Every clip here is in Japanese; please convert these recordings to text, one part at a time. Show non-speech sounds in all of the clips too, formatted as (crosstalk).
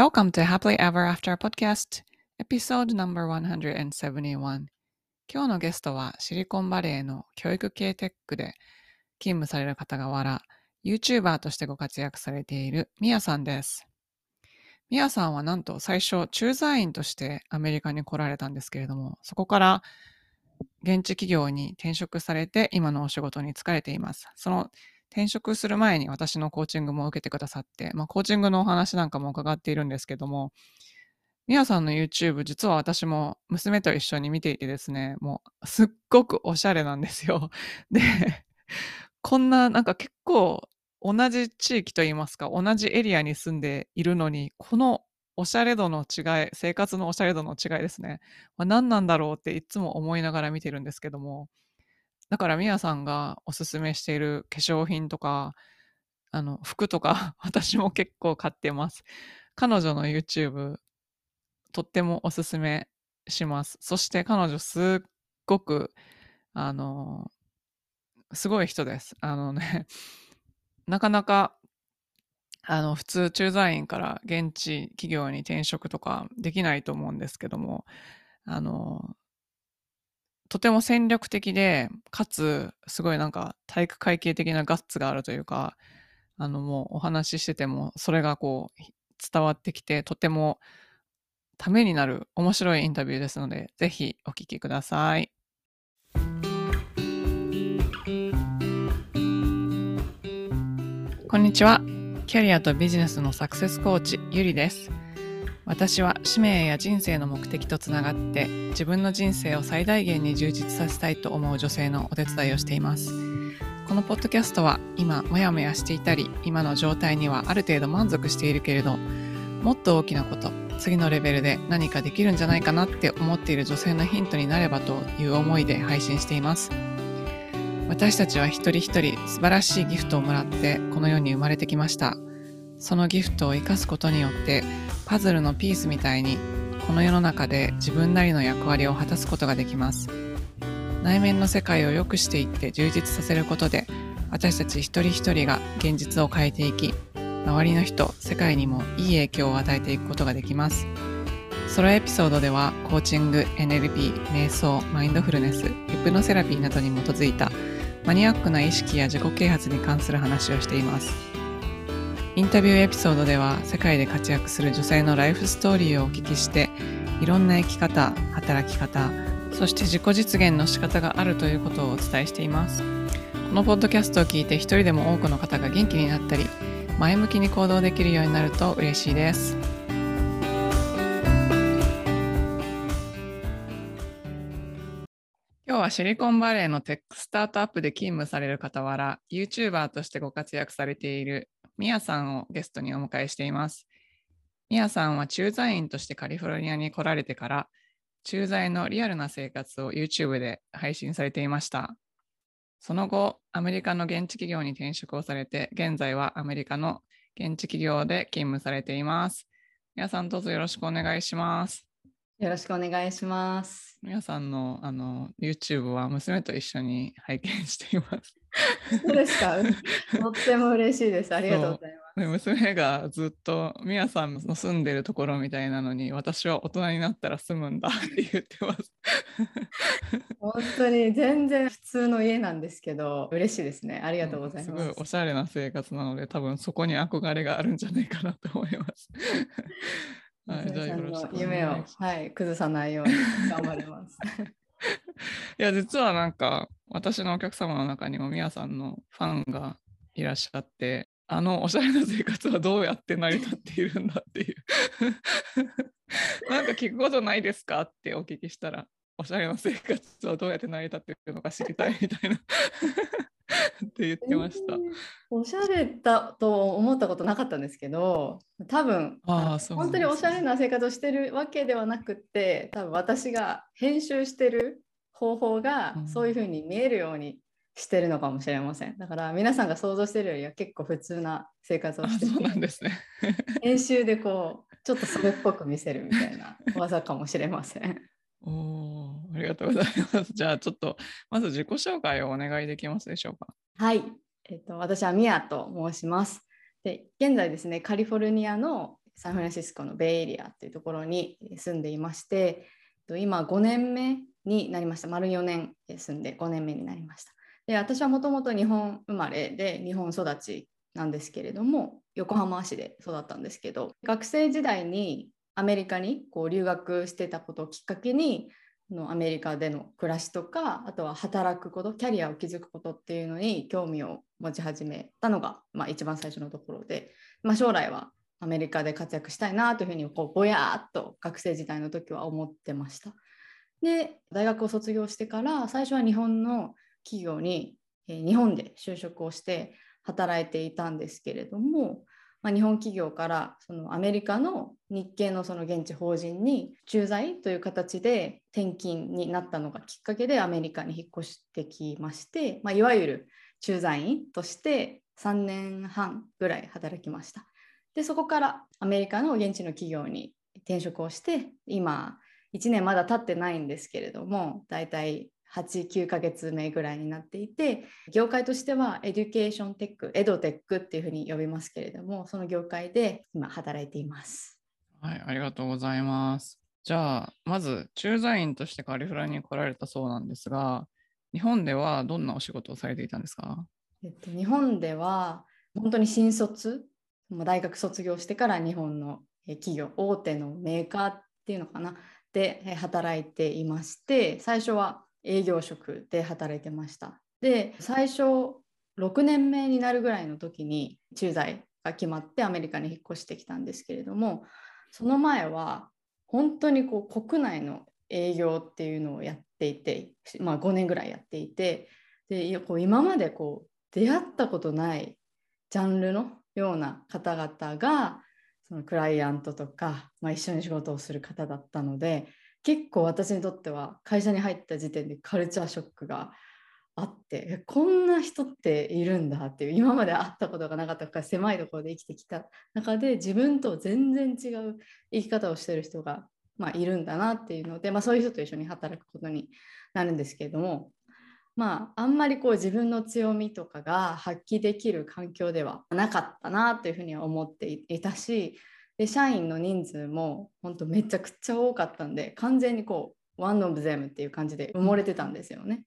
Welcome to Happily Ever After Podcast, episode number 171. 今日のゲストはシリコンバレーの教育系テックで勤務される方がら、YouTuber としてご活躍されているミヤさんです。ミヤさんはなんと最初駐在員としてアメリカに来られたんですけれども、そこから現地企業に転職されて今のお仕事に就かれています。その転職する前に私のコーチングも受けてくださって、まあ、コーチングのお話なんかも伺っているんですけども、ミヤさんの YouTube、実は私も娘と一緒に見ていてですね、もうすっごくおしゃれなんですよ。(laughs) で、こんななんか結構同じ地域といいますか、同じエリアに住んでいるのに、このおしゃれ度の違い、生活のおしゃれ度の違いですね。まあ、何なんだろうっていつも思いながら見てるんですけども、だからみやさんがおすすめしている化粧品とか、あの、服とか、(laughs) 私も結構買ってます。彼女の YouTube、とってもおすすめします。そして彼女すっごく、あの、すごい人です。あのね、(laughs) なかなかあの普通駐在員から現地企業に転職とかできないと思うんですけどもあのとても戦略的でかつすごいなんか体育会系的なガッツがあるというかあのもうお話ししててもそれがこう伝わってきてとてもためになる面白いインタビューですのでぜひお聞きください。こんにちは。キャリアとビジネスのサクセスコーチ、ゆりです。私は使命や人生の目的とつながって自分の人生を最大限に充実させたいと思う女性のお手伝いをしています。このポッドキャストは今モヤモヤしていたり今の状態にはある程度満足しているけれどもっと大きなこと次のレベルで何かできるんじゃないかなって思っている女性のヒントになればという思いで配信しています。私たちは一人一人素晴らしいギフトをもらってこの世に生まれてきました。そのギフトを生かすことによってパズルのピースみたいにこの世の中で自分なりの役割を果たすことができます。内面の世界を良くしていって充実させることで私たち一人一人が現実を変えていき周りの人、世界にもいい影響を与えていくことができます。ソロエピソードではコーチング、NLP、瞑想、マインドフルネス、ヒプノセラピーなどに基づいたマニアックな意識や自己啓発に関する話をしています。インタビューエピソードでは世界で活躍する女性のライフストーリーをお聞きしていろんな生き方、働き方、そして自己実現の仕方があるということをお伝えしています。このポッドキャストを聞いて一人でも多くの方が元気になったり前向きに行動できるようになると嬉しいです。今日はシリコンバレーのテックスタートアップで勤務される傍ら、YouTuber としてご活躍されているミヤさんをゲストにお迎えしています。ミヤさんは駐在員としてカリフォルニアに来られてから、駐在のリアルな生活を YouTube で配信されていました。その後、アメリカの現地企業に転職をされて、現在はアメリカの現地企業で勤務されています。皆さんどうぞよろしくお願いします。よろしくお願いします。皆さんのあの YouTube は娘と一緒に拝見しています。そうですか。(laughs) とっても嬉しいです。ありがとうございます。娘がずっとみやさんの住んでるところみたいなのに私は大人になったら住むんだって言ってます。本当に全然普通の家なんですけど嬉しいですね。ありがとうございます。すごいおしゃれな生活なので多分そこに憧れがあるんじゃないかなと思います。はい、じゃあよろしく夢を、はい、崩さないように頑張ります。(laughs) いや実はなんか私のお客様の中にもみやさんのファンがいらっしゃってあのおしゃれな生活はどうやって成り立っているんだっていう。(laughs) なんか聞くことないですかってお聞きしたらおしゃれな生活はどうやって成り立っているのか知りたいみたいな (laughs) って言ってました、えー、おしゃれだと思ったことなかったんですけど多分あそう本当におしゃれな生活をしてるわけではなくて多分私が編集してる方法がそういうふうに見えるようにしてるのかもしれません。だから皆さんが想像してるよりは結構普通な生活をしてて、そうなんですね。(laughs) 編集でこうちょっとそれっぽく見せるみたいな技かもしれません。(laughs) おありがとうございます。じゃあちょっとまず自己紹介をお願いできますでしょうか。はい、えっと、私はミヤと申します。で現在ですねカリフォルニアのサンフランシスコのベイエリアっていうところに住んでいまして今5年目になりました丸4年住んで5年目になりましたで私はもともと日本生まれで日本育ちなんですけれども横浜市で育ったんですけど学生時代にアメリカにこう留学してたことをきっかけにのアメリカでの暮らしとかあとは働くことキャリアを築くことっていうのに興味を持ち始めたのが、まあ、一番最初のところで、まあ、将来はアメリカで活躍したいなというふうにこうぼやっと学生時代の時は思ってました。で大学を卒業してから最初は日本の企業に、えー、日本で就職をして働いていたんですけれども、まあ、日本企業からそのアメリカの日系のその現地法人に駐在という形で転勤になったのがきっかけでアメリカに引っ越してきまして、まあ、いわゆる駐在員として3年半ぐらい働きました。でそこからアメリカの現地の企業に転職をして今1年まだ経ってないんですけれどもだいたい89ヶ月目ぐらいになっていて業界としては education tech EdTech っていうふうに呼びますけれどもその業界で今働いています。はい、ありがとうございます。じゃあまず駐在員としてカリフォルニアに来られたそうなんですが日本ではどんなお仕事をされていたんですか、えっと、日本では本当に新卒大学卒業してから日本の企業大手のメーカーっていうのかな？で働いていまして最初は営業職で働いてました。で最初6年目になるぐらいの時に駐在が決まってアメリカに引っ越してきたんですけれどもその前は本当にこう国内の営業っていうのをやっていて、まあ、5年ぐらいやっていてでこう今までこう出会ったことないジャンルのような方々がそのクライアントとか、まあ、一緒に仕事をする方だったので結構私にとっては会社に入った時点でカルチャーショックがあってこんな人っているんだっていう今まで会ったことがなかったから狭いところで生きてきた中で自分と全然違う生き方をしてる人が、まあ、いるんだなっていうので、まあ、そういう人と一緒に働くことになるんですけれどもまああんまりこう自分の強みとかが発揮できる環境ではなかったなというふうには思っていたしで社員の人数も本当めちゃくちゃ多かったんで完全にこうワンオブゼムっていう感じで埋もれてたんですよね。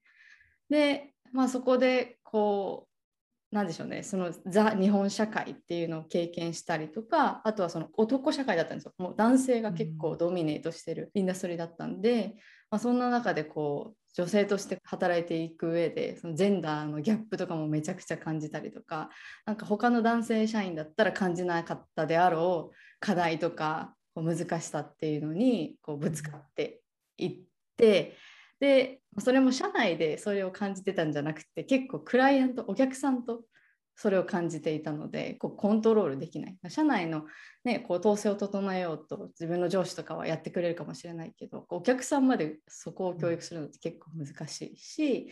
で、まあ、そこでこうなんでしょうねそのザ日本社会っていうのを経験したりとかあとはその男社会だったんですよもう男性が結構ドミネートしてるインダストリーだったんで、まあ、そんな中でこう女性として働いていく上でそのジェンダーのギャップとかもめちゃくちゃ感じたりとかなんか他の男性社員だったら感じなかったであろう課題とかこう難しさっていうのにこうぶつかっていってでそれも社内でそれを感じてたんじゃなくて結構クライアントお客さんとそれを感じていたのでこうコントロールできない。社内の、ね、こう統制を整えようと自分の上司とかはやってくれるかもしれないけどお客さんまでそこを教育するのって結構難しいし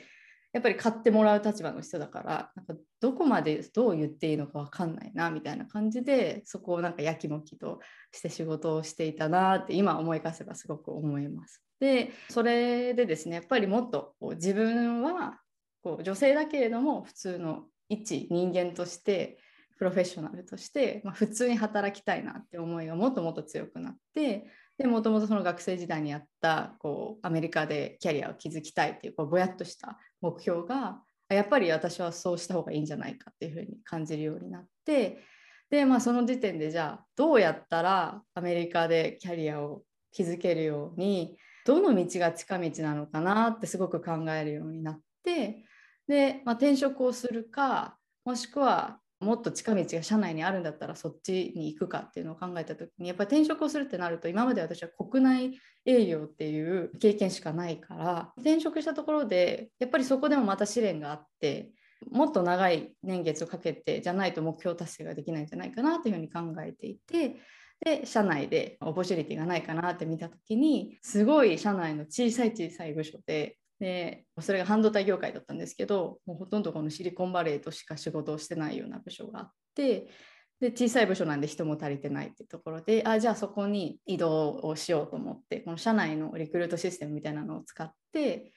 やっぱり買ってもらう立場の人だからなんかどこまでどう言っていいのか分かんないなみたいな感じでそこをなんかやきもきとして仕事をしていたなって今思い返せばすごく思います。でそれでですねやっぱりもっとこう自分はこう女性だけれども普通の一人間としてプロフェッショナルとして、まあ、普通に働きたいなって思いがもっともっと強くなってでもともとその学生時代にあったこうアメリカでキャリアを築きたいっていうこうぼやっとした目標がやっぱり私はそうした方がいいんじゃないかっていうふうに感じるようになってでまあその時点でじゃあどうやったらアメリカでキャリアを築けるようにどの道が近道なのかなってすごく考えるようになってで、まあ、転職をするかもしくはもっと近道が社内にあるんだったらそっちに行くかっていうのを考えた時にやっぱり転職をするってなると今まで私は国内営業っていう経験しかないから転職したところでやっぱりそこでもまた試練があってもっと長い年月をかけてじゃないと目標達成ができないんじゃないかなというふうに考えていてで社内でオポチュニティがないかなって見た時にすごい社内の小さい小さい部署ででそれが半導体業界だったんですけどもうほとんどこのシリコンバレーとしか仕事をしてないような部署があってで小さい部署なんで人も足りてないっていうところであじゃあそこに移動をしようと思ってこの社内のリクルートシステムみたいなのを使って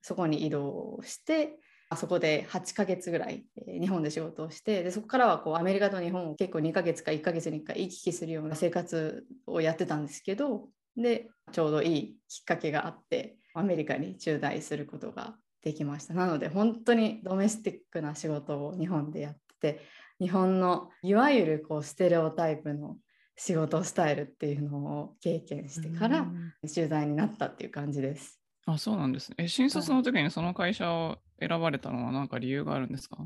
そこに移動してあそこで8ヶ月ぐらい、日本で仕事をしてでそこからはこうアメリカと日本を結構2ヶ月か1ヶ月に1回行き来するような生活をやってたんですけどでちょうどいいきっかけがあってアメリカに駐在することができましたなので本当にドメスティックな仕事を日本でやって日本のいわゆるこうステレオタイプの仕事スタイルっていうのを経験してから駐在になったっていう感じです。あそうなんですね。え新卒の時にその会社を選ばれたのは何か理由があるんですか？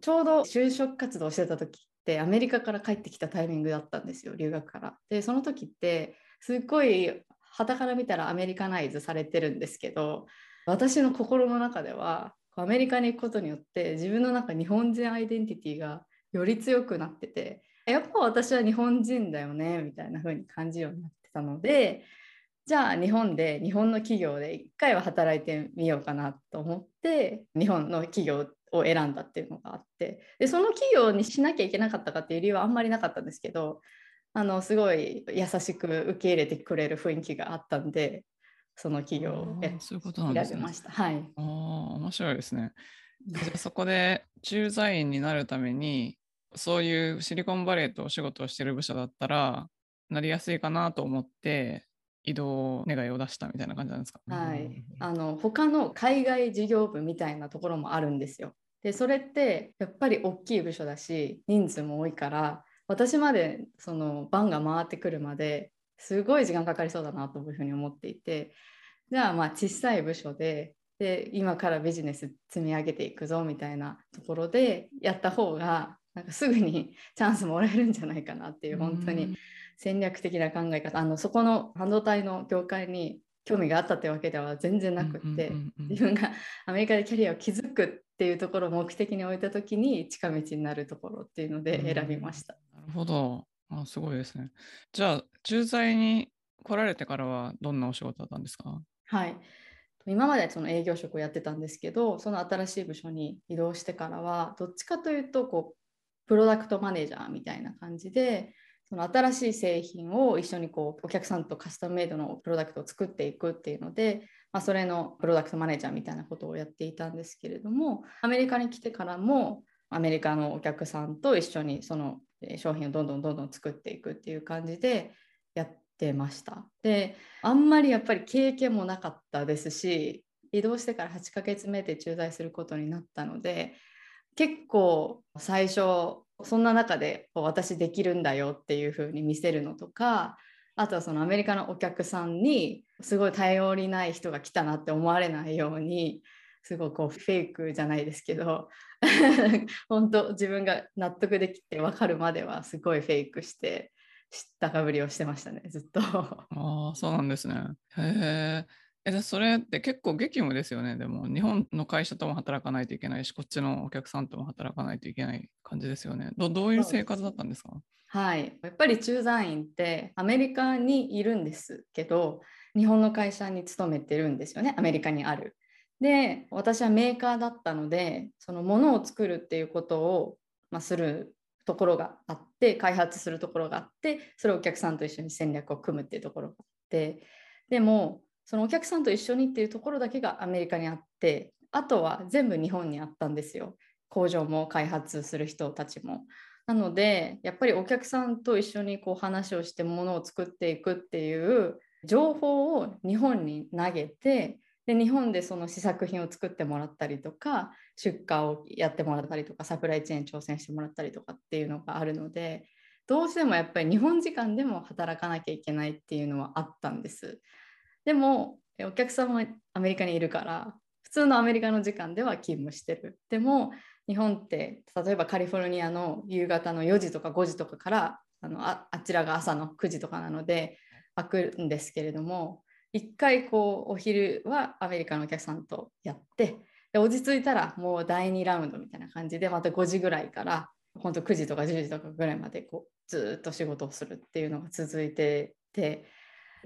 ちょうど就職活動してた時ってアメリカから帰ってきたタイミングだったんですよ留学から。でその時ってすっごい旗から見たらアメリカナイズされてるんですけど私の心の中ではアメリカに行くことによって自分の中日本人アイデンティティがより強くなっててやっぱ私は日本人だよねみたいな風に感じるようになってたのでじゃあ日本で日本の企業で一回は働いてみようかなと思って日本の企業を選んだっていうのがあってでその企業にしなきゃいけなかったかっていう理由はあんまりなかったんですけどあのすごい優しく受け入れてくれる雰囲気があったんでその企業を選びました。はい、あ面白いですね。じゃあそこで駐在員になるためにそういうシリコンバレーとお仕事をしてる部署だったらなりやすいかなと思って移動願いを出したみたいな感じなんですか、はい、あの他の海外事業部みたいなところもあるんですよ。でそれってやっぱり大きい部署だし人数も多いから私までその番が回ってくるまですごい時間かかりそうだなというふうに思っていてじゃあまあ小さい部署でで今からビジネス積み上げていくぞみたいなところでやった方がなんかすぐに (laughs) チャンスもらえるんじゃないかなっていう本当に戦略的な考え方。あのそこの半導体の業界に興味があったってわけでは全然なくって自分が (laughs) アメリカでキャリアを築くっていうところを目的に置いた時に近道になるところっていうので選びました。なるほど。あすごいですね。じゃあ駐在に来られてからはどんなお仕事だったんですか？はい。今までその営業職をやってたんですけどその新しい部署に移動してからはどっちかというとこうプロダクトマネージャーみたいな感じでその新しい製品を一緒にこうお客さんとカスタムメイドのプロダクトを作っていくっていうので、まあ、それのプロダクトマネージャーみたいなことをやっていたんですけれどもアメリカに来てからもアメリカのお客さんと一緒にその商品をどんどんどんどん作っていくっていう感じでやってました。であんまりやっぱり経験もなかったですし移動してから8ヶ月目で駐在することになったので結構最初そんな中で私できるんだよっていう風に見せるのとかあとはそのアメリカのお客さんにすごい頼りない人が来たなって思われないようにすごいこうフェイクじゃないですけど (laughs) 本当自分が納得できて分かるまではすごいフェイクして知ったかぶりをしてましたねずっとああそうなんですねへええそれって結構激務ですよね。でも日本の会社とも働かないといけないし、こっちのお客さんとも働かないといけない感じですよね。どどういう生活だったんですか？はい、やっぱり駐在員ってアメリカにいるんですけど、日本の会社に勤めてるんですよね、アメリカにある。で、私はメーカーだったので、そのものを作るっていうことを、まあ、するところがあって、開発するところがあって、それをお客さんと一緒に戦略を組むっていうところがあって、でもそのお客さんと一緒にっていうところだけがアメリカにあってあとは全部日本にあったんですよ工場も開発する人たちも。なのでやっぱりお客さんと一緒にこう話をしてものを作っていくっていう情報を日本に投げてで日本でその試作品を作ってもらったりとか出荷をやってもらったりとかサプライチェーン挑戦してもらったりとかっていうのがあるのでどうしてもやっぱり日本時間でも働かなきゃいけないっていうのはあったんです。でもお客さんはアメリカにいるから普通のアメリカの時間では勤務してるでも日本って例えばカリフォルニアの夕方の4時とか5時とかからあのああちらが朝の9時とかなので開くんですけれども一回こうお昼はアメリカのお客さんとやってで落ち着いたらもう第2ラウンドみたいな感じでまた5時ぐらいから本当9時とか10時とかぐらいまでこうずっと仕事をするっていうのが続いてて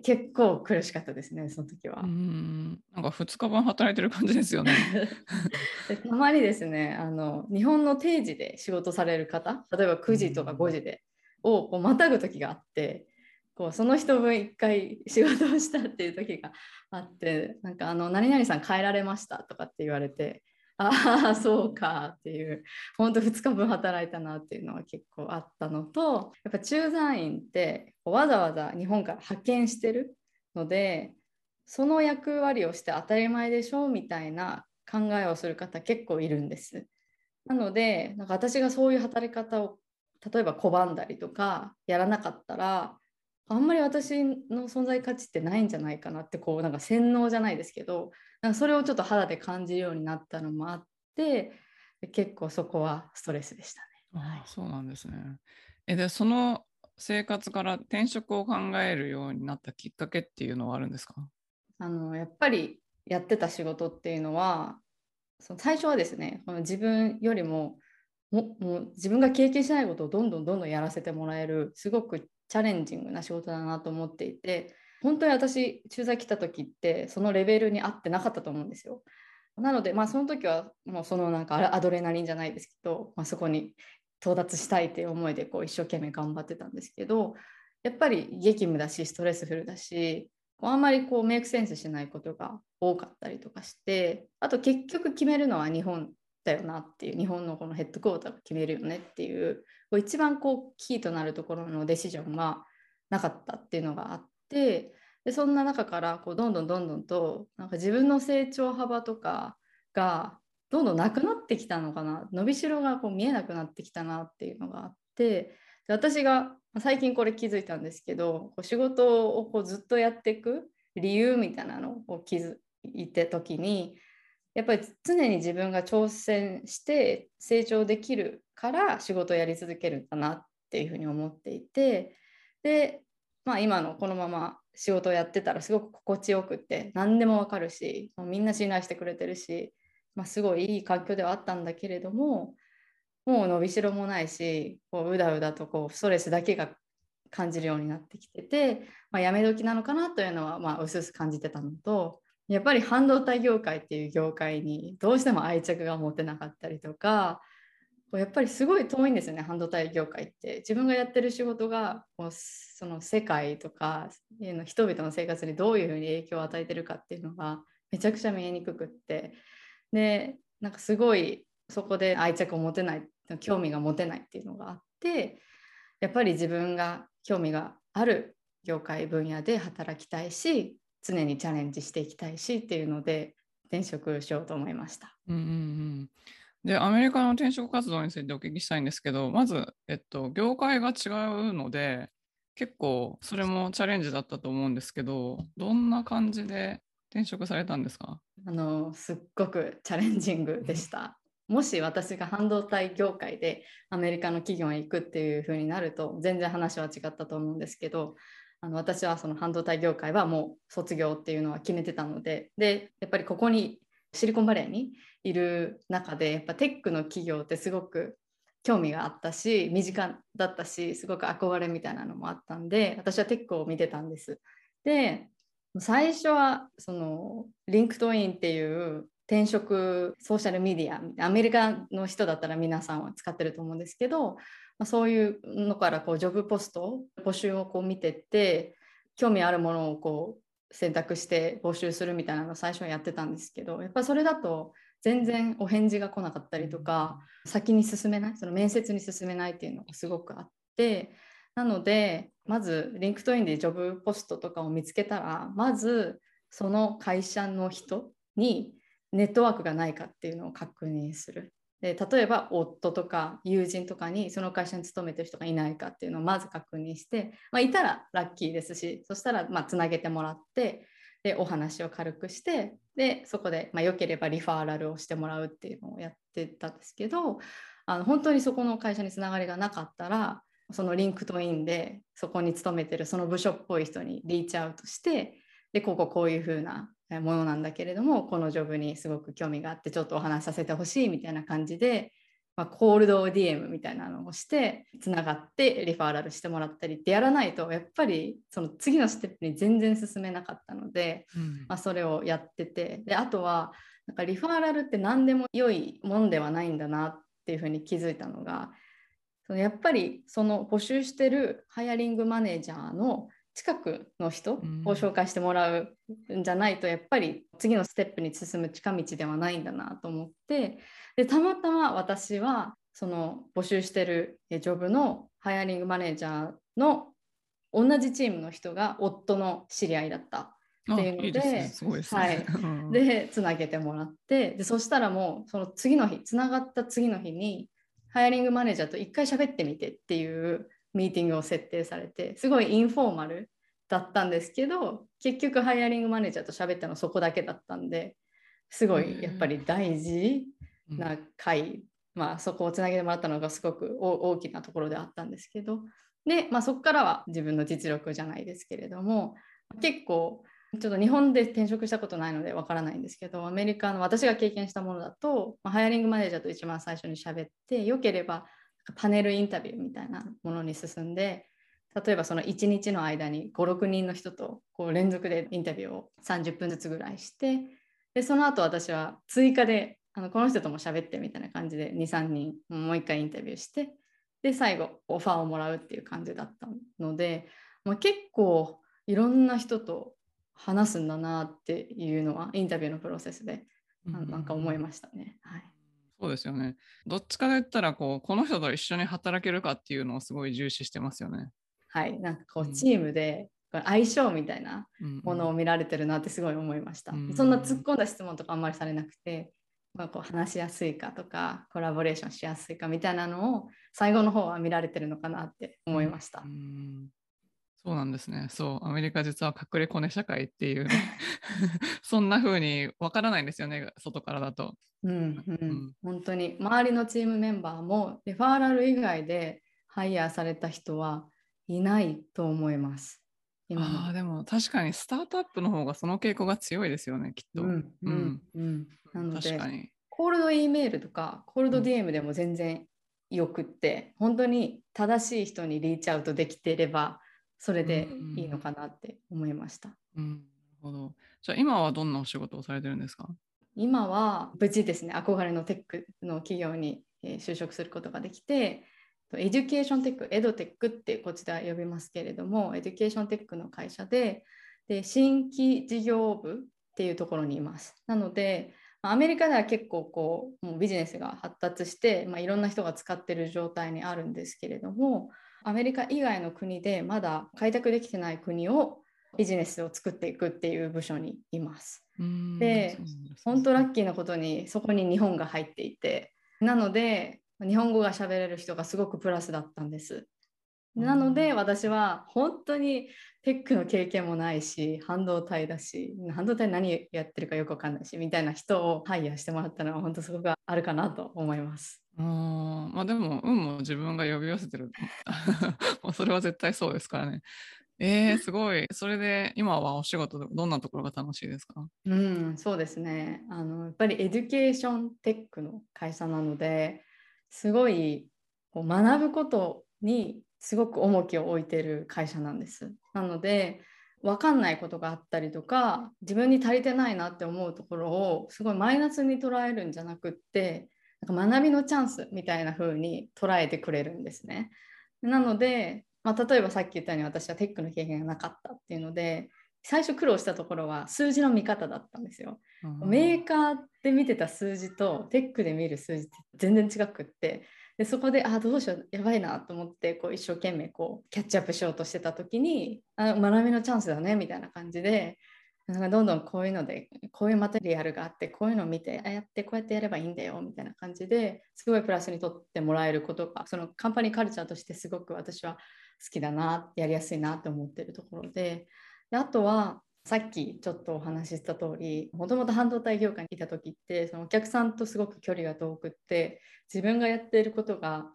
結構苦しかったですね、その時は。うんなんか2日分働いてる感じですよね。(laughs) たまにですねあの、日本の定時で仕事される方、例えば9時とか5時で、をこうまたぐ時があって、こうその人分1回仕事をしたっていう時があって、なんかあの何々さん帰られましたとかって言われて、ああそうかっていう本当2日分働いたなっていうのは結構あったのとやっぱ駐在員ってわざわざ日本から派遣してるのでその役割をして当たり前でしょみたいな考えをする方結構いるんです。なのでなんか私がそういう働き方を例えば拒んだりとかやらなかったらあんまり私の存在価値ってないんじゃないかなってこうなんか洗脳じゃないですけどなんかそれをちょっと肌で感じるようになったのもあって結構そこはストレスでしたね。あそうなんですね。えでその生活から転職を考えるようになったきっかけっていうのはあるんですか？あのやっぱりやってた仕事っていうのはその最初はですねこの自分よりもももう自分が経験しないことをどんどんどんどんやらせてもらえるすごくチャレンジングな仕事だなと思っていて本当に私駐在来た時ってそのレベルに合ってなかったと思うんですよ。なのでまあその時はもうそのなんかアドレナリンじゃないですけど、まあ、そこに到達したいっていう思いでこう一生懸命頑張ってたんですけどやっぱり激務だしストレスフルだしあんまりこうメイクセンスしないことが多かったりとかしてあと結局決めるのは日本だよなっていう日本のこのヘッドクォーターが決めるよねっていうこう一番こうキーとなるところのデシジョンがなかったっていうのがあってでそんな中からこうどんどんどんどんとなんか自分の成長幅とかがどんどんなくなってきたのかな伸びしろがこう見えなくなってきたなっていうのがあってで私が最近これ気づいたんですけどこう仕事をこうずっとやっていく理由みたいなのを気づいて時にやっぱり常に自分が挑戦して成長できるから仕事をやり続けるんだなっていうふうに思っていてで、まあ、今のこのまま仕事をやってたらすごく心地よくって何でもわかるしもうみんな信頼してくれてるし、まあ、すごいいい環境ではあったんだけれどももう伸びしろもないしこううだうだとこうストレスだけが感じるようになってきてて、まあ、やめ時なのかなというのはまあ薄々感じてたのとやっぱり半導体業界っていう業界にどうしても愛着が持てなかったりとかやっぱりすごい遠いんですよね半導体業界って。自分がやってる仕事がこうその世界とか人々の生活にどういうふうに影響を与えてるかっていうのがめちゃくちゃ見えにくくって。でなんかすごいそこで愛着を持てない興味が持てないっていうのがあってやっぱり自分が興味がある業界分野で働きたいし常にチャレンジしていきたいしっていうので転職しようと思いました。うんうんうんで、アメリカの転職活動についてお聞きしたいんですけど、まず、えっと、業界が違うので、結構それもチャレンジだったと思うんですけど、どんな感じで転職されたんですか？あのすっごくチャレンジングでした。もし私が半導体業界でアメリカの企業に行くっていう風になると全然話は違ったと思うんですけどあの私はその半導体業界はもう卒業っていうのは決めてたのででやっぱりここにシリコンバレーにいる中でやっぱテックの企業ってすごく興味があったし身近だったしすごく憧れみたいなのもあったんで私はテックを見てたんです。で最初はその LinkedIn っていう転職ソーシャルメディアアメリカの人だったら皆さんは使ってると思うんですけど、ま、そういうのからこう job post 募集をこう見てって興味あるものをこう選択して募集するみたいなのを最初はやってたんですけどやっぱそれだと全然お返事が来なかったりとか先に進めないその面接に進めないっていうのがすごくあってなのでまず LinkedIn で job post とかを見つけたらまずその会社の人にネットワークがないかっていうのを確認する。で例えば夫とか友人とかにその会社に勤めてる人がいないかっていうのをまず確認して、まあ、いたらラッキーですしそしたらまあつなげてもらってでお話を軽くしてでそこで、まあ、よければリファーラルをしてもらうっていうのをやってたんですけどあの本当にそこの会社につながりがなかったらその LinkedIn でそこに勤めてるその部署っぽい人に reach out してでこここういう風なものなんだけれどもこの job にすごく興味があってちょっとお話しさせてほしいみたいな感じで、まあ、 cold DM みたいなのをしてつながってリファーラルしてもらったりってやらないとやっぱりその次のステップに全然進めなかったので、うん、まあ、それをやっててであとはなんかリファーラルって何でも良いもんではないんだなっていうふうに気づいたのがそのやっぱりその募集してるハイアリングマネージャーの近くの人を紹介してもらうんじゃないとやっぱり次のステップに進む近道ではないんだなと思ってでたまたま私はその募集してるジョブのハイアリングマネージャーの同じチームの人が夫の知り合いだったっていうので、はい、でつなげてもらってでそしたらもうその次の日つながった次の日にハイアリングマネージャーと一回喋ってみてっていうミーティングを設定されてすごいインフォーマルだったんですけど結局ハイアリングマネージャーと喋ったのそこだけだったんですごいやっぱり大事な回、まあ、そこをつなげてもらったのがすごく大きなところであったんですけどで、まあ、そこからは自分の実力じゃないですけれども結構ちょっと日本で転職したことないのでわからないんですけどアメリカの私が経験したものだと、まあ、ハイアリングマネージャーと一番最初に喋ってよければパネルインタビューみたいなものに進んで例えばその1日の間に56人の人とこう連続でインタビューを30分ずつぐらいしてでその後私は追加であのこの人とも喋ってみたいな感じで23人もう一回インタビューしてで最後オファーをもらうっていう感じだったので、まあ、結構いろんな人と話すんだなっていうのはインタビューのプロセスでなんか思いましたね。はい、そうですよね。どっちかで言ったらこうこの人と一緒に働けるかっていうのをすごい重視してますよね。はい、なんかこうチームで相性みたいなものを見られてるなってすごい思いました。うんうん、そんな突っ込んだ質問とかあんまりされなくて、まあ、こう話しやすいかとかコラボレーションしやすいかみたいなのを最後の方は見られてるのかなって思いました。うん、そうなんですね。そう、アメリカ実は隠れコネ社会っていう、(laughs) そんな風にわからないんですよね、外からだと。うん、うん、うん、本当に周りのチームメンバーもリファーラル以外でハイヤーされた人はいないと思います。今あでも確かにスタートアップの方がその傾向が強いですよね、きっと。うん、うん、うん。なので、コールド E メールとか、 cold DM でも全然よくって、うん、本当に正しい人に reach out できてれば、それでいいのかなって思いました。うん、なるほど。じゃあ今はどんなお仕事をされてるんですか？今は無事ですね、憧れの tech の企業に就職することができて、 education tech、 EdTech ってこちら呼びますけれども、 education tech の会社で、で新規事業部っていうところにいます。なので、アメリカでは結構こうもうビジネスが発達して、まあ、いろんな人が使ってる状態にあるんですけれども、アメリカ以外の国でまだ開拓できてない国をビジネスを作っていくっていう部署にいます。で、本当ラッキーなことにそこに日本が入っていて、なので日本語が喋れる人がすごくプラスだったんです。なので私は本当に tech の経験もないし半導体だし半導体何やってるかよくわかんないしみたいな人をハイヤーしてもらったのは本当そこがあるかなと思います。あまあでも運も自分が呼び寄せてる (laughs) それは絶対そうですからね。えー、すごい。それで今はお仕事どんなところが楽しいですか？うん、そうですね。あのやっぱり education tech の会社なのですごいこう学ぶことにすごく重きを置いてる会社なんです。なので分かんないことがあったりとか自分に足りてないなって思うところをすごいマイナスに捉えるんじゃなくってなんか学びのチャンスみたいな風に捉えてくれるんですね。なので、まあ、例えばさっき言ったように私はテックの経験がなかったっていうので最初苦労したところは数字の見方だったんですよ。うん、メーカーで見てた数字とテックで見る数字って全然違くってでそこであどうしようやばいなと思ってこう一生懸命こうキャッチアップしようとしてた時にあ学びのチャンスだねみたいな感じでなんかどんどんこういうのでこういうマテリアルがあってこういうのを見てあやってこうやってやればいいんだよみたいな感じですごいプラスにとってもらえることがそのカンパニーカルチャーとしてすごく私は好きだなやりやすいなって思ってるところでであとはさっきちょっとお話しした通りもともと半導体業界にいた時ってそのお客さんとすごく距離が遠くって自分がやっていることが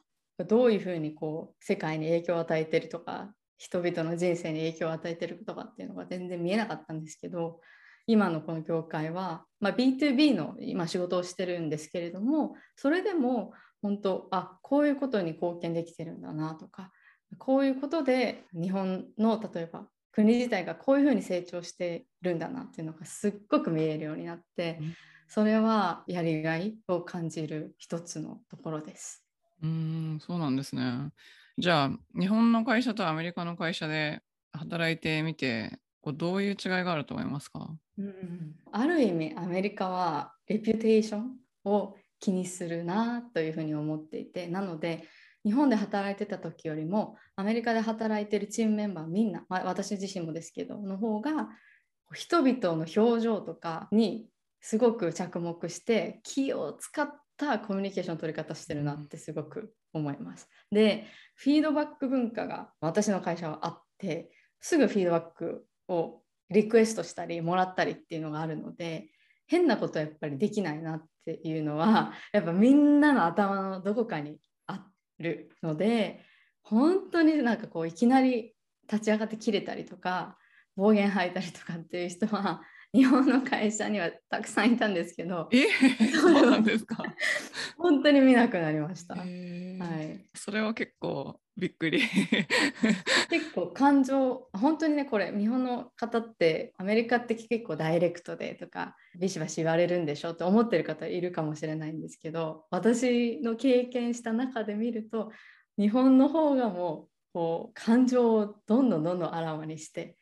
どういうふうにこう世界に影響を与えてるとか人々の人生に影響を与えてるとかっていうのが全然見えなかったんですけど今のこの業界は、まあ、B2B の今仕事をしてるんですけれどもそれでも本当あこういうことに貢献できてるんだなとかこういうことで日本の例えば国自体がこういうふうに成長してるんだなっていうのがすっごく見えるようになってそれはやりがいを感じる一つのところです。うんそうなんですね。じゃあ日本の会社とアメリカの会社で働いてみてこうどういう違いがあると思いますか、うん、ある意味アメリカはレピュテーションを気にするなというふうに思っていてなので日本で働いてた時よりもアメリカで働いてるチームメンバーみんな、まあ、私自身もですけどの方が人々の表情とかにすごく着目して気を使ったコミュニケーションの取り方してるなってすごく思います。でフィードバック文化が私の会社はあってすぐフィードバックをリクエストしたりもらったりっていうのがあるので変なことやっぱりできないなっていうのは (laughs) やっぱみんなの頭のどこかにあるので本当になんかこういきなり立ち上がって切れたりとか暴言吐いたりとかっていう人は日本の会社にはたくさんいたんですけどえそう。なんですか？(laughs) 本当に見なくなりました、はい、それは結構びっくり。結構感情本当にねこれ日本の方ってアメリカって結構ダイレクトでとかビシバシ言われるんでしょって思ってる方いるかもしれないんですけど私の経験した中で見ると日本の方がもうこう感情をどんどんどんどんあらわにして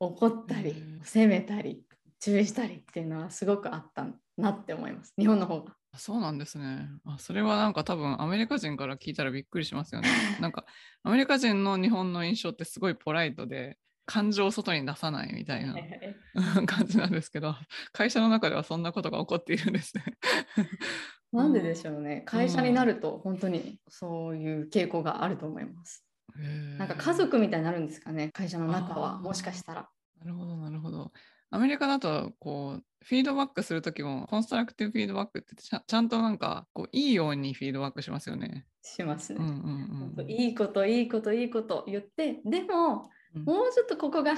怒ったり責めたり注意したりっていうのはすごくあったなって思います日本の方が。そうなんですねあ。それはなんか多分アメリカ人から聞いたらびっくりしますよね。(laughs) なんかアメリカ人の日本の印象ってすごいポライトで感情を外に出さないみたいな (laughs) 感じなんですけど会社の中ではそんなことが起こっているんですね。(laughs) なんででしょうね。会社になると本当にそういう傾向があると思います。なんか家族みたいになるんですかね会社の中はもしかしたら。なるほどなるほど。アメリカだとこうフィードバックするときもコンストラクティブフィードバックってちゃちゃんとなんかこういいようにフィードバックしますよね。しますね。うんうんうん、いいこといいこといいこと言ってでも、うん、もうちょっとここが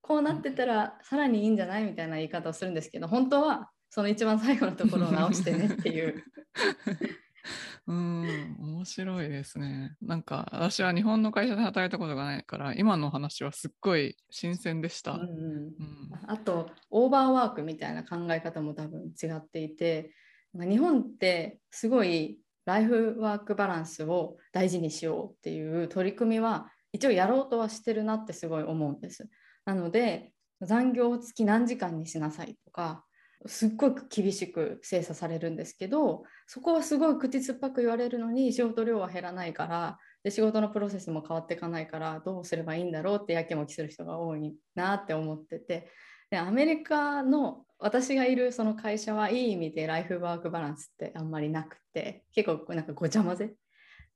こうなってたらさらにいいんじゃないみたいな言い方をするんですけど本当はその一番最後のところを直してねっていう (laughs) うん、面白いですね。なんか私は日本の会社で働いたことがないから今の話はすっごい新鮮でした。うん、うん、あとオーバーワークみたいな考え方も多分違っていて日本ってすごいライフワークバランスを大事にしようっていう取り組みは一応やろうとはしてるなってすごい思うんです。なので残業付き何時間にしなさいとかすっごい厳しく精査されるんですけどそこはすごい口酸っぱく言われるのに仕事量は減らないからで仕事のプロセスも変わっていかないからどうすればいいんだろうってやきもきする人が多いなって思っててでアメリカの私がいるその会社はいい意味でライフワークバランスってあんまりなくて結構なんかごちゃ混ぜ。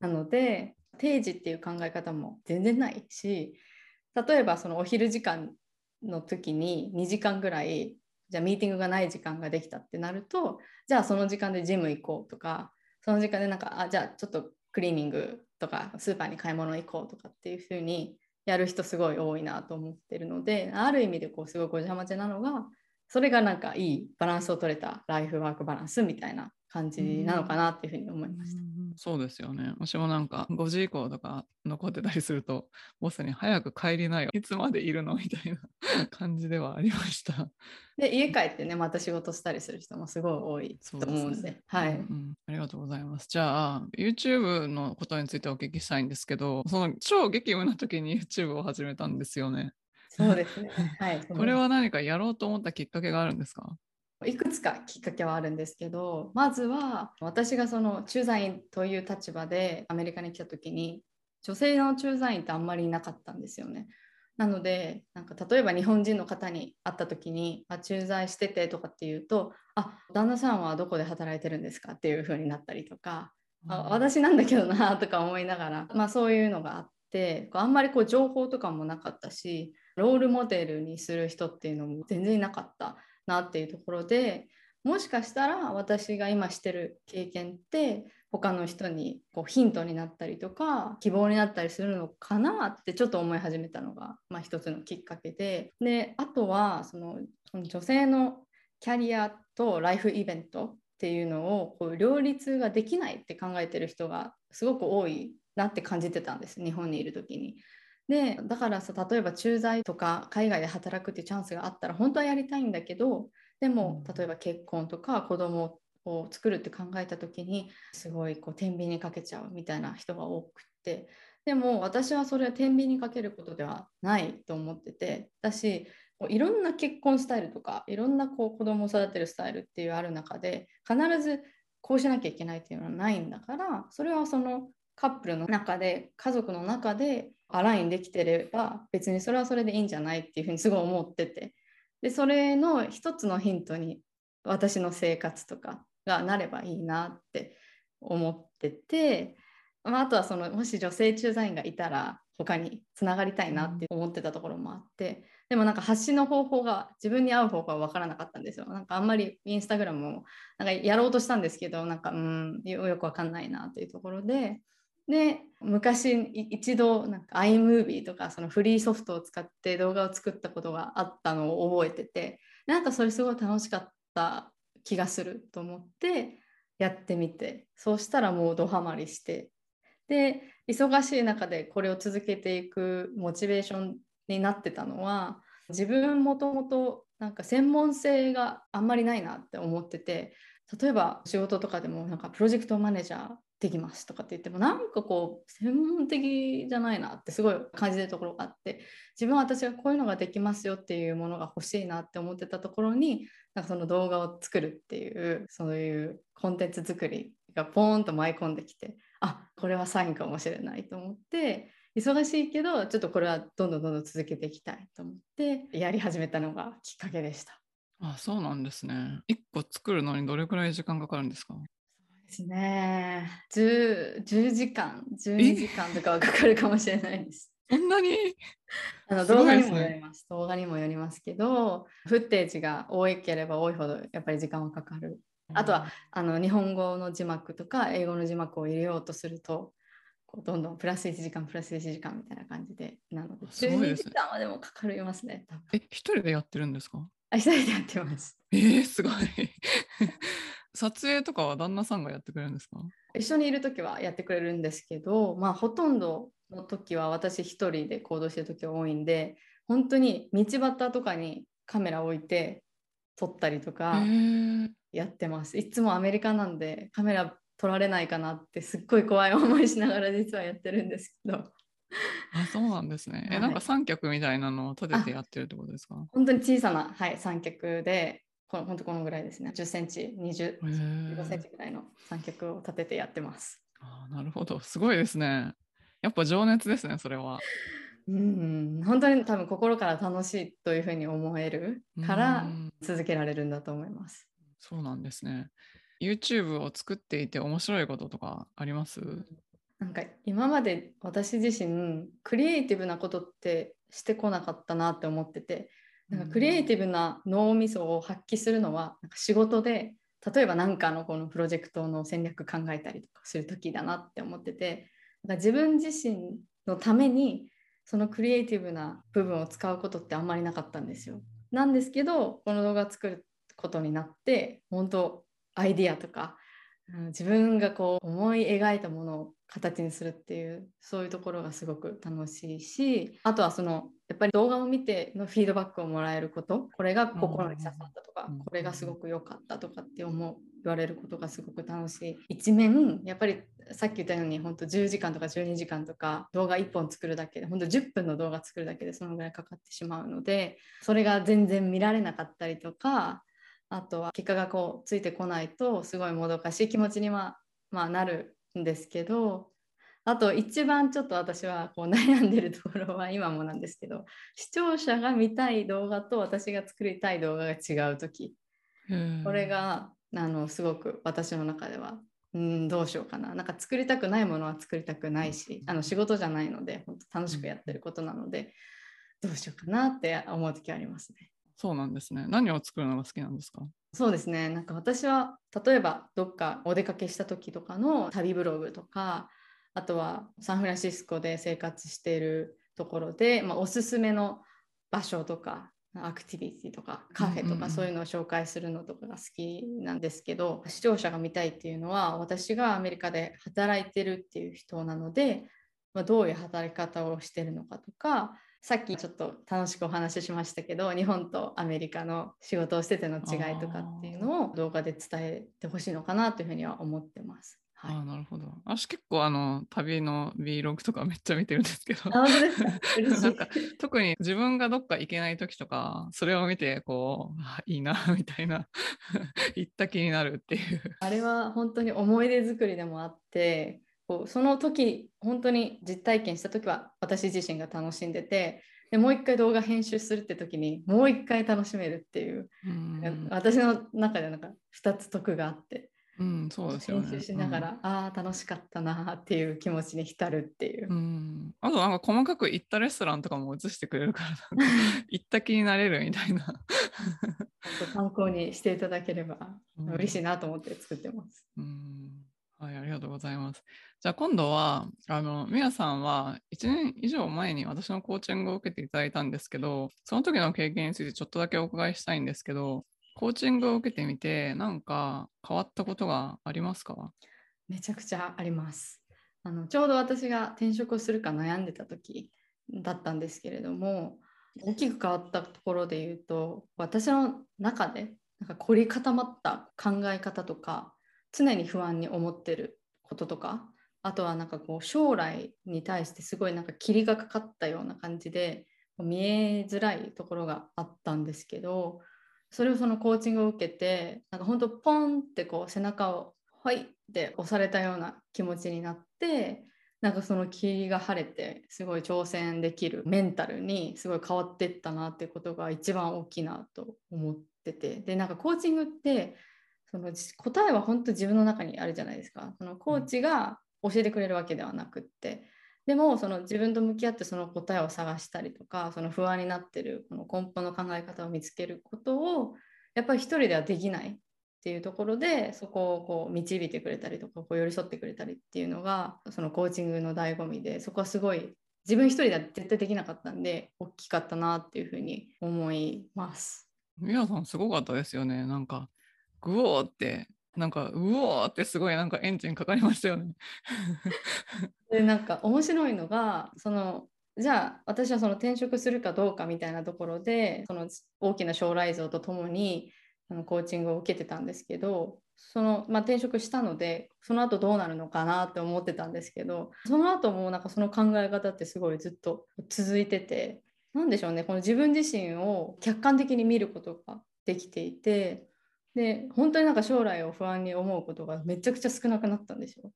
なので定時っていう考え方も全然ないし例えばそのお昼時間の時に2時間ぐらいじゃあミーティングがない時間ができたってなるとじゃあその時間でジム行こうとかその時間でなんかあじゃあちょっとクリーニングとかスーパーに買い物行こうとかっていう風にやる人すごい多いなと思ってるのである意味でこうすごいごちゃまぜなのがそれがなんかいいバランスを取れたライフワークバランスみたいな感じなのかなっていうふうに思いました。そうですよね。私もなんか5時以降とか残ってたりすると、ボスに早く帰りなよ。いつまでいるの？みたいな (laughs) 感じではありました。で、家帰ってね、また仕事したりする人もすごい多いと思うんで。ではい、うん、ありがとうございます。じゃあ、YouTube のことについてお聞きしたいんですけど、その超激務な時に YouTube を始めたんですよね。そうですね。はい。(laughs) これは何かやろうと思ったきっかけがあるんですか？いくつかきっかけはあるんですけどまずは私がその駐在員という立場でアメリカに来た時に女性の駐在員ってあんまりいなかったんですよね。なのでなんか例えば日本人の方に会った時にあ駐在しててとかっていうとあ旦那さんはどこで働いてるんですか？っていう風になったりとか、うん、あ私なんだけどなとか思いながら、まあ、そういうのがあってあんまりこう情報とかもなかったしロールモデルにする人っていうのも全然いなかったなっていうところでもしかしたら私が今してる経験って他の人にこうヒントになったりとか希望になったりするのかなってちょっと思い始めたのが、まあ、一つのきっかけでであとはその女性のキャリアとライフイベントっていうのをこう両立ができないって考えてる人がすごく多いなって感じてたんです日本にいる時に。でだからさ例えば駐在とか海外で働くっていうチャンスがあったら本当はやりたいんだけどでも例えば結婚とか子供を作るって考えた時にすごいこう天秤にかけちゃうみたいな人が多くて。でも私はそれは天秤にかけることではないと思ってて。だしいろんな結婚スタイルとかいろんなこう子供を育てるスタイルっていうある中で必ずこうしなきゃいけないっていうのはないんだからそれはそのカップルの中で家族の中でアラインできてれば別にそれはそれでいいんじゃないっていうふうにすごい思ってて。でそれの一つのヒントに私の生活とかがなればいいなって思ってて、まあ、あとはそのもし女性駐在員がいたら他につながりたいなって思ってたところもあって。でもなんか発信の方法が自分に合う方法は分からなかったんですよ。なんかあんまりインスタグラムもなんかやろうとしたんですけどなんかうんよく分かんないなというところで。で昔一度なんか iMovie とかそのフリーソフトを使って動画を作ったことがあったのを覚えててなんかそれすごい楽しかった気がすると思ってやってみてそうしたらもうドハマりしてで忙しい中でこれを続けていくモチベーションになってたのは自分もともとなんか専門性があんまりないなって思ってて例えば仕事とかでもなんかプロジェクトマネージャーできますとかって言ってもなんかこう専門的じゃないなってすごい感じてるところがあって自分は私がこういうのができますよっていうものが欲しいなって思ってたところになんかその動画を作るっていうそういうコンテンツ作りがポーンと舞い込んできてあこれはサインかもしれないと思って忙しいけどちょっとこれはどんどんどんどん続けていきたいと思ってやり始めたのがきっかけでした。あそうなんですね。1個作るのにどれくらい時間かかるんですか？ですね。10, 10時間12時間とかはかかるかもしれないです。そんなに？(laughs) あの動画にもよります、ね、動画にもよりますけどフッテージが多ければ多いほどやっぱり時間はかかる。あとはあの日本語の字幕とか英語の字幕を入れようとするとこうどんどんプラス1時間プラス1時間みたいな感じでなので12時間はでもかかりますねえ一人でやってるんですか？あ一人でやってます。えー、すごい撮影とかは旦那さんがやってくれるんですか？一緒にいる時はやってくれるんですけどまあほとんどの時は私一人で行動してる時が多いんで本当に道端とかにカメラ置いて撮ったりとかやってます。いつもアメリカなんでカメラ撮られないかなってすっごい怖い思いしながら実はやってるんですけど。あそうなんですね。え、なんか三脚みたいなのを立ててやってるってことですか？本当に小さな、はい、三脚で、この本当このぐらいですね。10センチ、20、15センチぐらいの三脚を立ててやってます。あなるほど。すごいですね。やっぱ情熱ですね、それは。うん、本当に多分心から楽しいというふうに思えるから続けられるんだと思います。そうなんですね。YouTube を作っていて面白いこととかあります？なんか今まで私自身クリエイティブなことってしてこなかったなって思っててなんかクリエイティブな脳みそを発揮するのはなんか仕事で例えば何かのこのプロジェクトの戦略考えたりとかする時だなって思っててなんか自分自身のためにそのクリエイティブな部分を使うことってあんまりなかったんですよ。なんですけどこの動画作ることになって本当アイディアとか、うん、自分がこう思い描いたものを形にするっていうそういうところがすごく楽しいしあとはそのやっぱり動画を見てのフィードバックをもらえること。これが心に刺さったとか、これがすごく良かったとかって思う言われることがすごく楽しい。一面やっぱりさっき言ったように本当10時間とか12時間とか動画1本作るだけで本当10分の動画作るだけでそのぐらいかかってしまうのでそれが全然見られなかったりとかあとは結果がこうついてこないとすごいもどかしい気持ちには、まあ、なるんですけどあと一番ちょっと私はこう悩んでるところは今もなんですけど視聴者が見たい動画と私が作りたい動画が違う時。これがあのすごく私の中ではうんどうしようかな。なんか作りたくないものは作りたくないしあの仕事じゃないので本当楽しくやってることなのでどうしようかなって思う時ありますね。そうなんですね。何を作るのが好きなんですか？そうですね。なんか私は例えばどっかお出かけした時とかの旅ブログとか、あとはサンフランシスコで生活しているところで、まあ、おすすめの場所とかアクティビティとかカフェとかそういうのを紹介するのとかが好きなんですけど、視聴者が見たいっていうのは私がアメリカで働いてるっていう人なので、まあ、どういう働き方をしてるのかとかさっきちょっと楽しくお話ししましたけど日本とアメリカの仕事をしてての違いとかっていうのを動画で伝えてほしいのかなというふうには思ってます。はい、あなるほど。私結構あの旅の Vlog とかめっちゃ見てるんですけど、なんか特に自分がどっか行けない時とか、それを見てこう、あいいなみたいな (laughs) 行った気になるっていう。あれは本当に思い出作りでもあって、こうその時本当に実体験した時は私自身が楽しんでてでもう一回動画編集するって時にもう一回楽しめるっていう、う私の中でなんか2つ得があって、うん、そうですよね。編集しながら、うん、ああ楽しかったなっていう気持ちに浸るっていう。うん、あとなんか細かく行ったレストランとかも映してくれるから (laughs) 行った気になれるみたいな。(laughs) 参考にしていただければ嬉しいなと思って作ってます。うんはい、ありがとうございます。じゃあ今度は、あの、みやさんは1年以上前に私のコーチングを受けていただいたんですけど、その時の経験についてちょっとだけお伺いしたいんですけど、コーチングを受けてみて、なんか変わったことがありますか？めちゃくちゃあります。あのちょうど私が転職をするか悩んでた時だったんですけれども、大きく変わったところで言うと、私の中でなんか凝り固まった考え方とか、常に不安に思ってることとかあとはなんかこう将来に対してすごいなんか霧がかかったような感じで見えづらいところがあったんですけどそれをそのコーチングを受けてなんか本当ポンってこう背中を「はい」って押されたような気持ちになってなんかその霧が晴れてすごい挑戦できるメンタルにすごい変わってったなってことが一番大きいなと思ってて。でなんかコーチングってその答えは本当自分の中にあるじゃないですか。そのコーチが教えてくれるわけではなくって。でもその自分と向き合ってその答えを探したりとかその不安になってるこの根本の考え方を見つけることをやっぱり一人ではできないっていうところでそこをこう導いてくれたりとかこう寄り添ってくれたりっていうのがそのコーチングの醍醐味でそこはすごい自分一人では絶対できなかったんで大きかったなっていうふうに思います。皆さんすごかったですよねなんかグオーって、なんか、うおーってすごいなんかエンジンかかりましたよね。(laughs) で、なんか面白いのが、その、じゃあ私はその転職するかどうかみたいなところで、その大きな将来像とともにあのコーチングを受けてたんですけど、その、まあ、転職したので、その後どうなるのかなって思ってたんですけど、その後もなんかその考え方ってすごいずっと続いてて、なんでしょうね、この自分自身を客観的に見ることができていて、で本当になんか将来を不安に思うことがめちゃくちゃ少なくなったんですよ。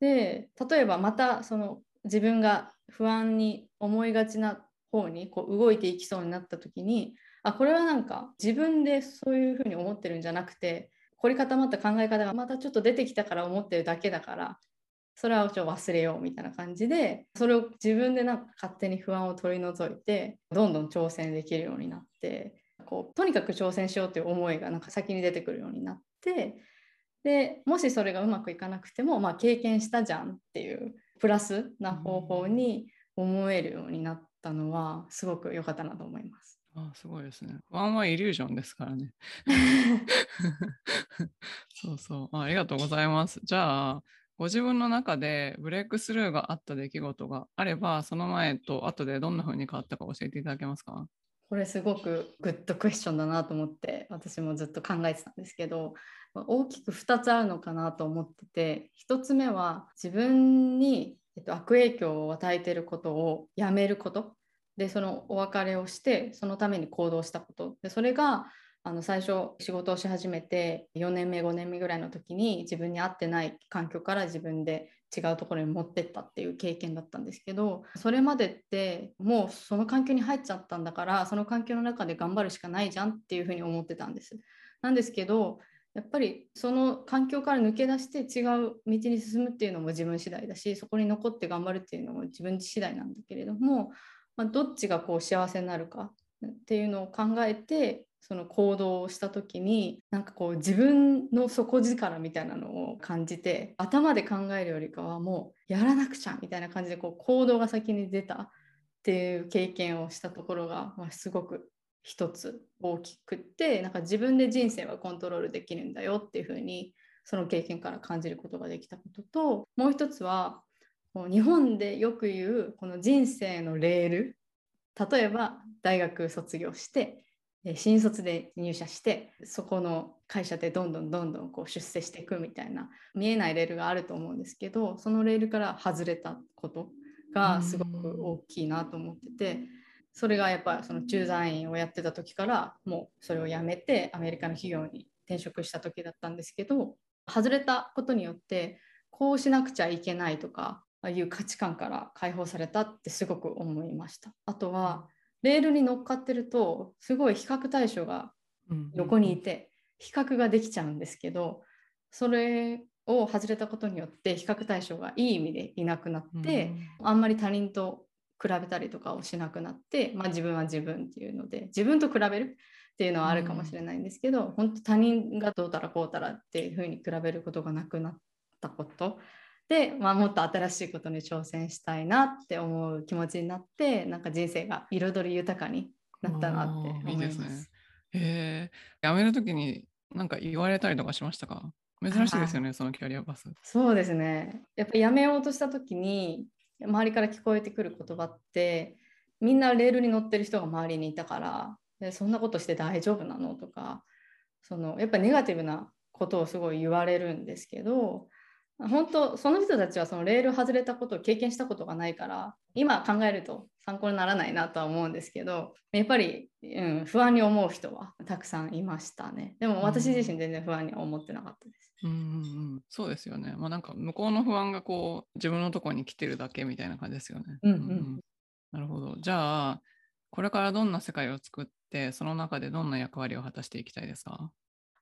で例えばまたその自分が不安に思いがちな方にこう動いていきそうになった時にあこれはなんか自分でそういうふうに思ってるんじゃなくて凝り固まった考え方がまたちょっと出てきたから思ってるだけだからそれはちょっと忘れようみたいな感じでそれを自分でなんか勝手に不安を取り除いてどんどん挑戦できるようになってこうとにかく挑戦しようという思いがなんか先に出てくるようになってでもしそれがうまくいかなくても、まあ、経験したじゃんっていうプラスな方法に思えるようになったのはすごく良かったなと思います。あすごいですね。不安はイリュージョンですからね。(laughs) そうそうあ。ありがとうございます。じゃあ、ご自分の中でブレイクスルーがあった出来事があれば、その前と後でどんな風に変わったか教えていただけますか？これすごくグッドクエスチョンだなと思って私もずっと考えてたんですけど大きく2つあるのかなと思ってて1つ目は自分に、えっと、悪影響を与えてることをやめること。でそのお別れをしてそのために行動したこと。でそれがあの最初仕事をし始めて4年目5年目ぐらいの時に自分に合ってない環境から自分で違うところに持ってったっていう経験だったんですけどそれまでってもうその環境に入っちゃったんだからその環境の中で頑張るしかないじゃんっていうふうに思ってたんです。なんですけどやっぱりその環境から抜け出して違う道に進むっていうのも自分次第だしそこに残って頑張るっていうのも自分次第なんだけれども、まあ、どっちがこう幸せになるかっていうのを考えてその行動をした時になんかこう自分の底力みたいなのを感じて頭で考えるよりかはもうやらなくちゃみたいな感じでこう行動が先に出たっていう経験をしたところが、まあ、すごく一つ大きくってなんか自分で人生はコントロールできるんだよっていうふうにその経験から感じることができたことともう一つは日本でよく言うこの人生のレール。例えば大学卒業して新卒で入社してそこの会社でどんどんどんどんこう出世していくみたいな見えないレールがあると思うんですけどそのレールから外れたことがすごく大きいなと思っててそれがやっぱその駐在員をやってた時からもうそれをやめてアメリカの企業に転職した時だったんですけど外れたことによってこうしなくちゃいけないとかああいう価値観から解放されたってすごく思いました。あとはレールに乗っかってるとすごい比較対象が横にいて比較ができちゃうんですけどそれを外れたことによって比較対象がいい意味でいなくなって、あんまり他人と比べたりとかをしなくなって、まあ、自分は自分っていうので自分と比べるっていうのはあるかもしれないんですけど、うん、本当他人がどうたらこうたらっていうふうに比べることがなくなったことで、まあ、もっと新しいことに挑戦したいなって思う気持ちになってなんか人生が彩り豊かになったなって思います。いいすね、へえ辞める時に何か言われたりとかしましたか？珍しいですよね、そのキャリアバス。そうですね。やっぱ辞めようとした時に周りから聞こえてくる言葉ってみんなレールに乗ってる人が周りにいたからでそんなことして大丈夫なの？とかそのやっぱりネガティブなことをすごい言われるんですけど本当その人たちはそのレール外れたことを経験したことがないから今考えると参考にならないなとは思うんですけどやっぱり、うん、不安に思う人はたくさんいましたねでも私自身全然不安には思ってなかったです。うんうんうん、そうですよね。まあなんか向こうの不安がこう自分のところに来てるだけみたいな感じですよね。うんうん、うん、なるほど。じゃあこれからどんな世界を作ってその中でどんな役割を果たしていきたいですか？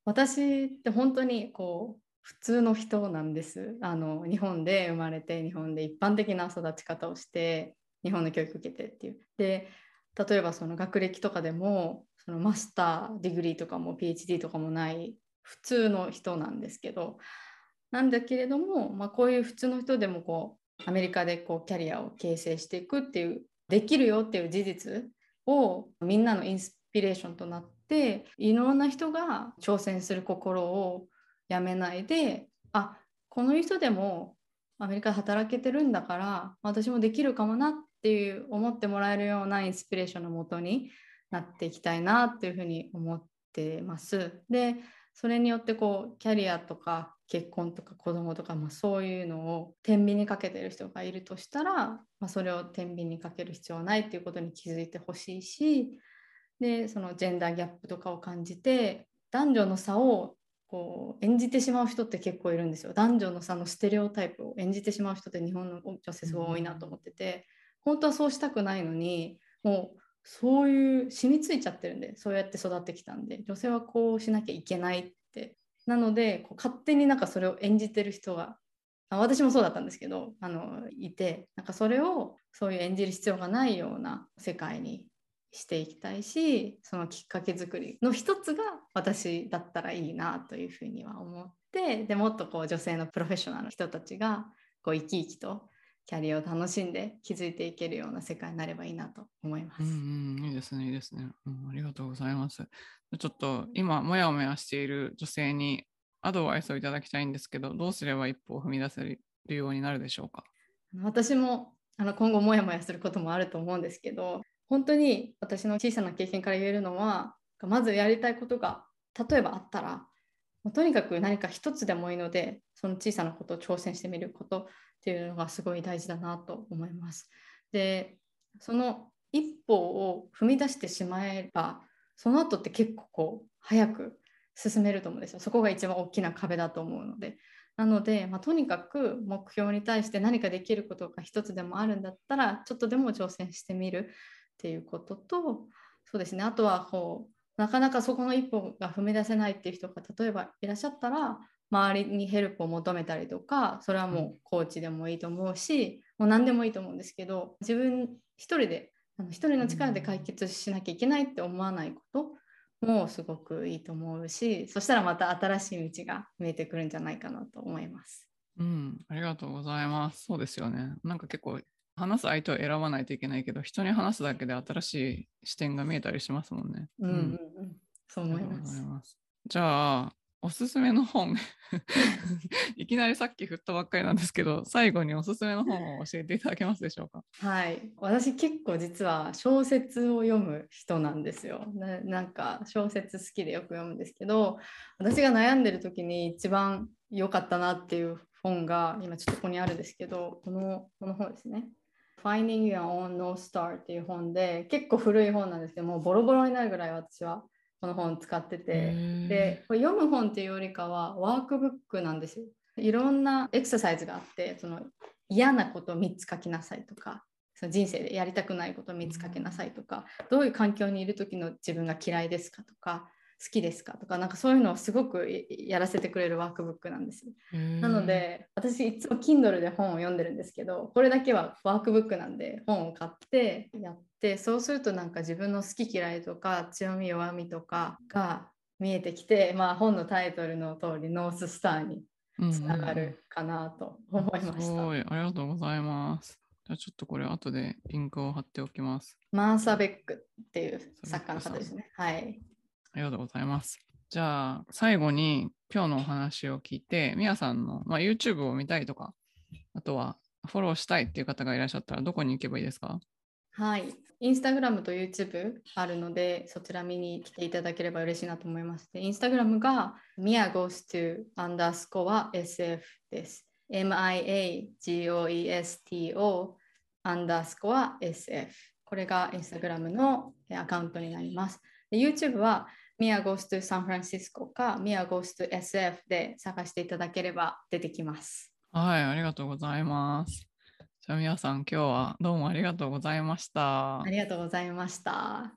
私って本当にこう普通の人なんです。あの日本で生まれて日本で一般的な育ち方をして日本の教育受けてっていう。で例えばその学歴とかでもその master degree とかも PhD とかもない普通の人なんですけどなんだけれども、まあ、こういう普通の人でもこうアメリカでこうキャリアを形成していくっていうできるよっていう事実をみんなのインスピレーションとなっていろんな人が挑戦する心をやめないであこの人でもアメリカで働けてるんだから私もできるかもなっていう思ってもらえるようなインスピレーションのもとになっていきたいなっていうふうに思ってます。でそれによってこうキャリアとか結婚とか子供とか、まあ、そういうのを天秤にかけてる人がいるとしたら、まあ、それを天秤にかける必要はないっていうことに気づいてほしいしでそのジェンダーギャップとかを感じて男女の差をこう演じてしまう人って結構いるんですよ。男女の差のステレオタイプを演じてしまう人って日本の女性すごい多いなと思ってて、本当はそうしたくないのにもうそういう染みついちゃってるんでそうやって育ってきたんで女性はこうしなきゃいけないって。なのでこう勝手になんかそれを演じてる人があ私もそうだったんですけどあのいてなんかそれをそういう演じる必要がないような世界にしていきたいしそのきっかけ作りの一つが私だったらいいなというふうには思ってでもっとこう女性のプロフェッショナルの人たちがこう生き生きとキャリアを楽しんで気づいていけるような世界になればいいなと思います。うん、うん、いいですね、いいですね、うん。ありがとうございます。ちょっと今、もやもやしている女性にアドバイスをいただきたいんですけど、どうすれば一歩を踏み出せるようになるでしょうか？私もあの今後もやもやすることもあると思うんですけど、本当に私の小さな経験から言えるのは、まずやりたいことが例えばあったら、とにかく何か一つでもいいので、その小さなことを挑戦してみることっていうのがすごい大事だなと思います。でその一歩を踏み出してしまえばその後って結構こう早く進めると思うんですよ。そこが一番大きな壁だと思うので。なので、まあ、とにかく目標に対して何かできることが一つでもあるんだったらちょっとでも挑戦してみるっていうこととそうですねあとはこうなかなかそこの一歩が踏み出せないっていう人が例えばいらっしゃったら周りにヘルプを求めたりとかそれはもうコーチでもいいと思うしもう何でもいいと思うんですけど自分一人で一人の力で解決しなきゃいけないって思わないこともすごくいいと思うしそしたらまた新しい道が見えてくるんじゃないかなと思います。うん、ありがとうございます。そうですよね。なんか結構話す相手を選ばないといけないけど人に話すだけで新しい視点が見えたりしますもんね。うん、うん、うん、そう思います。じゃあおすすめの本。(laughs) いきなりさっき振ったばっかりなんですけど最後におすすめの本を教えていただけますでしょうか？はい。私結構実は小説を読む人なんですよ。なんか小説好きでよく読むんですけど私が悩んでる時に一番良かったなっていう本が今ちょっとここにあるんですけどこのこの本ですね Finding Your Own No Star っていう本で結構古い本なんですけどもうボロボロになるぐらい私はこの本使ってて。でこれ読む本っていうよりかはワークブックなんですよ。いろんなエクササイズがあってその嫌なことを3つ書きなさいとかその人生でやりたくないことを3つ書きなさいとかどういう環境にいる時の自分が嫌いですかとか好きですか？とかなんかそういうのをすごくやらせてくれるワークブックなんですなので私いつも Kindle で本を読んでるんですけどこれだけはワークブックなんで本を買ってやってそうするとなんか自分の好き嫌いとか強み弱みとかが見えてきて、まあ、本のタイトルの通りノーススターにつながるかなと思いました。うんうん、すごいありがとうございます。じゃあちょっとこれ後でリンクを貼っておきます。マーサ・ベックっていう作家の方ですね。はい。ありがとうございます。じゃあ、最後に今日のお話を聞いて、みやさんの、まあ、YouTube を見たいとか、あとはフォローしたいっていう方がいらっしゃったら、どこに行けばいいですか？はい。インスタグラムと YouTube あるので、そちら見に来ていただければ嬉しいなと思います。で、インスタグラムが mia goes to underscore sf です。miagoesto underscore sf。これがインスタグラムのアカウントになります。で YouTube は Mia Goes to San Francisco か Mia Goes to SF で探していただければ出てきます。はい、ありがとうございます。じゃあ皆さん今日はどうもありがとうございました。ありがとうございました。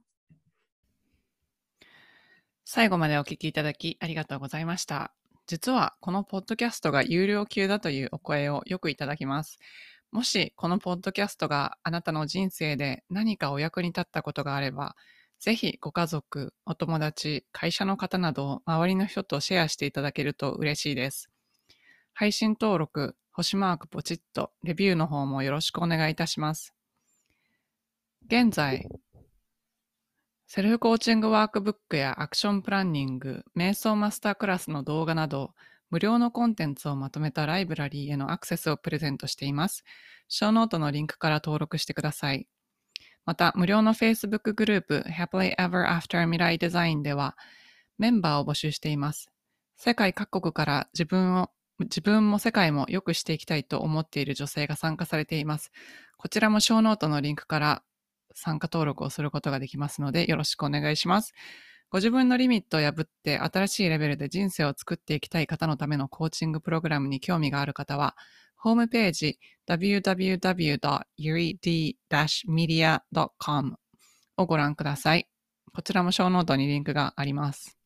最後までお聞きいただきありがとうございました。実はこのポッドキャストが有料級だというお声をよくいただきます。もしこのポッドキャストがあなたの人生で何かお役に立ったことがあれば、ぜひご家族、お友達、会社の方など周りの人とシェアしていただけると嬉しいです。配信登録、星マークポチッと、レビューの方もよろしくお願いいたします。現在、セルフコーチングワークブックやアクションプランニング、瞑想マスタークラスの動画など、無料のコンテンツをまとめたライブラリーへのアクセスをプレゼントしています。ショーノートのリンクから登録してください。また、無料の Facebook グループ Happily Ever After 未来デザインでは、メンバーを募集しています。世界各国から自分を、自分も世界も良くしていきたいと思っている女性が参加されています。こちらもショーノートのリンクから参加登録をすることができますので、よろしくお願いします。ご自分のリミットを破って新しいレベルで人生を作っていきたい方のためのコーチングプログラムに興味がある方は、ホームページ www.yuri-media.com をご覧ください。こちらもショーノートにリンクがあります。